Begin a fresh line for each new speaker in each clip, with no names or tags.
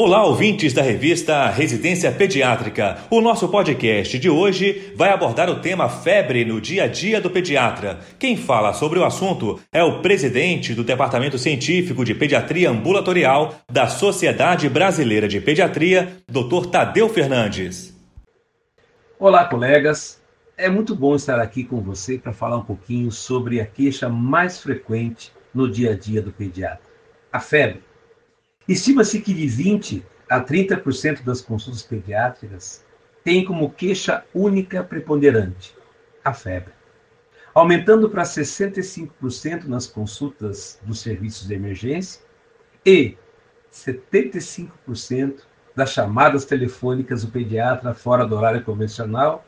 Olá, ouvintes da revista Residência Pediátrica. O nosso podcast de hoje vai abordar o tema febre no dia a dia do pediatra. Quem fala sobre o assunto é o presidente do Departamento Científico de Pediatria Ambulatorial da Sociedade Brasileira de Pediatria, Dr. Tadeu Fernandes.
Olá, colegas. É muito bom estar aqui com você para falar um pouquinho sobre a queixa mais frequente no dia a dia do pediatra: a febre. Estima-se que de 20 a 30% das consultas pediátricas têm como queixa única preponderante a febre, aumentando para 65% nas consultas dos serviços de emergência e 75% das chamadas telefônicas do pediatra fora do horário convencional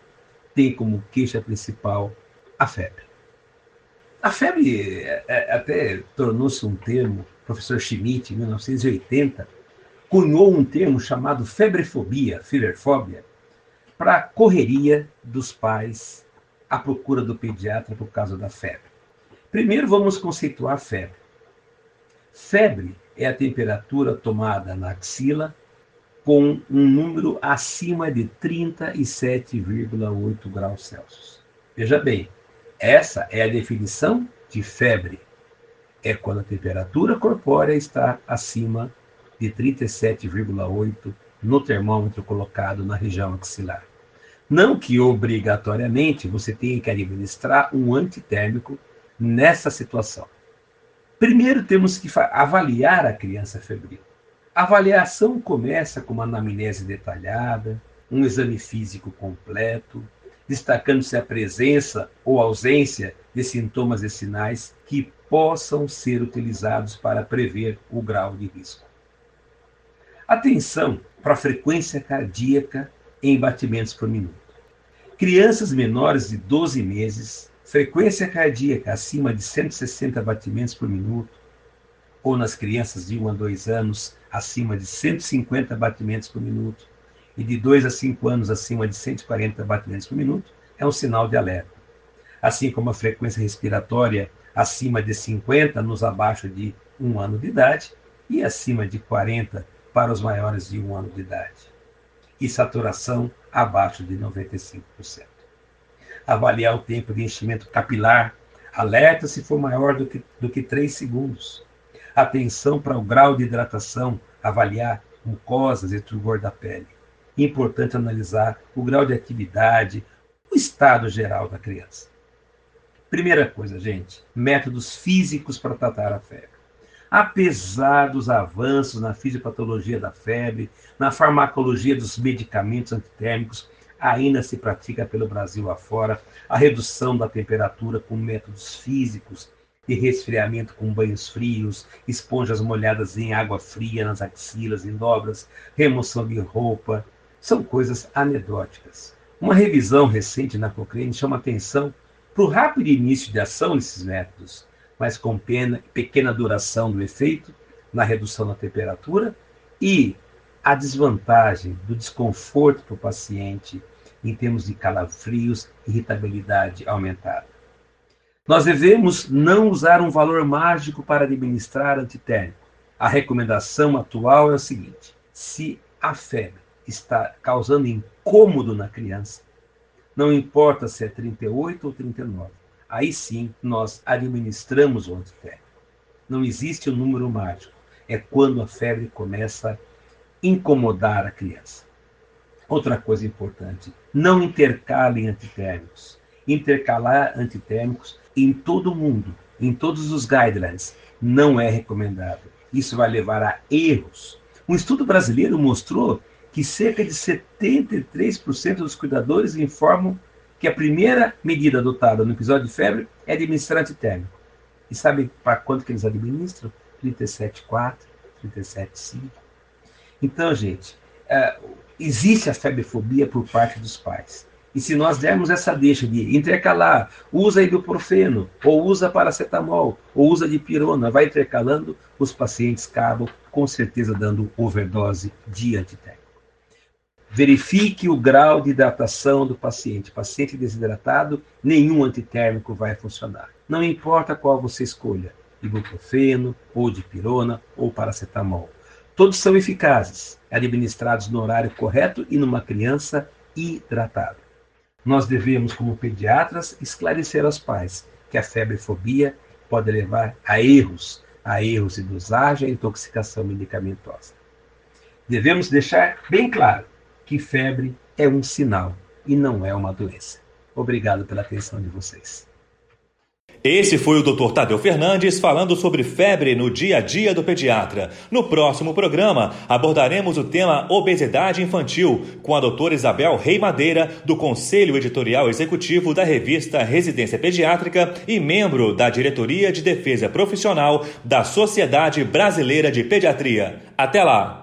tem como queixa principal a febre. A febre é, é, até tornou-se um termo professor Schmidt, em 1980, cunhou um termo chamado febrefobia, feverfobia, para a correria dos pais à procura do pediatra por causa da febre. Primeiro vamos conceituar a febre. Febre é a temperatura tomada na axila com um número acima de 37,8 graus Celsius. Veja bem, essa é a definição de febre é quando a temperatura corpórea está acima de 37,8 no termômetro colocado na região axilar. Não que obrigatoriamente você tenha que administrar um antitérmico nessa situação. Primeiro temos que avaliar a criança febril. A avaliação começa com uma anamnese detalhada, um exame físico completo, destacando-se a presença ou ausência de sintomas e sinais que possam ser utilizados para prever o grau de risco. Atenção para a frequência cardíaca em batimentos por minuto. Crianças menores de 12 meses, frequência cardíaca acima de 160 batimentos por minuto, ou nas crianças de 1 a 2 anos, acima de 150 batimentos por minuto, e de 2 a 5 anos acima de 140 batimentos por minuto, é um sinal de alerta. Assim como a frequência respiratória acima de 50 nos abaixo de 1 ano de idade e acima de 40 para os maiores de 1 ano de idade. E saturação abaixo de 95%. Avaliar o tempo de enchimento capilar, alerta se for maior do que, do que 3 segundos. Atenção para o grau de hidratação, avaliar mucosas e turgor da pele importante analisar o grau de atividade, o estado geral da criança. Primeira coisa, gente, métodos físicos para tratar a febre. Apesar dos avanços na fisiopatologia da febre, na farmacologia dos medicamentos antitérmicos, ainda se pratica pelo Brasil afora a redução da temperatura com métodos físicos de resfriamento com banhos frios, esponjas molhadas em água fria nas axilas e dobras, remoção de roupa, são coisas anedóticas. Uma revisão recente na Cochrane chama atenção para o rápido início de ação desses métodos, mas com pena, pequena duração do efeito na redução da temperatura e a desvantagem do desconforto para o paciente em termos de calafrios irritabilidade aumentada. Nós devemos não usar um valor mágico para administrar antitérmico. A recomendação atual é o seguinte: se a febre está causando incômodo na criança, não importa se é 38 ou 39, aí sim nós administramos o antitérmico. Não existe o um número mágico, é quando a febre começa a incomodar a criança. Outra coisa importante, não intercalem antitérmicos. Intercalar antitérmicos em todo o mundo, em todos os guidelines, não é recomendado. Isso vai levar a erros. Um estudo brasileiro mostrou que cerca de 73% dos cuidadores informam que a primeira medida adotada no episódio de febre é administrar antitérmico. E sabe para quanto que eles administram? 37,4, 37,5. Então, gente, é, existe a febrefobia por parte dos pais. E se nós dermos essa deixa de intercalar, usa ibuprofeno, ou usa paracetamol, ou usa dipirona, vai intercalando, os pacientes acabam com certeza dando overdose de antitérmico. Verifique o grau de hidratação do paciente. Paciente desidratado, nenhum antitérmico vai funcionar. Não importa qual você escolha, ibuprofeno, ou dipirona, ou paracetamol. Todos são eficazes, administrados no horário correto e numa criança hidratada. Nós devemos, como pediatras, esclarecer aos pais que a febrefobia pode levar a erros, a erros de dosagem e intoxicação medicamentosa. Devemos deixar bem claro que febre é um sinal e não é uma doença. Obrigado pela atenção de vocês.
Esse foi o Dr. Tadeu Fernandes falando sobre febre no dia a dia do pediatra. No próximo programa, abordaremos o tema obesidade infantil com a doutora Isabel Rei Madeira, do Conselho Editorial Executivo da revista Residência Pediátrica e membro da Diretoria de Defesa Profissional da Sociedade Brasileira de Pediatria. Até lá!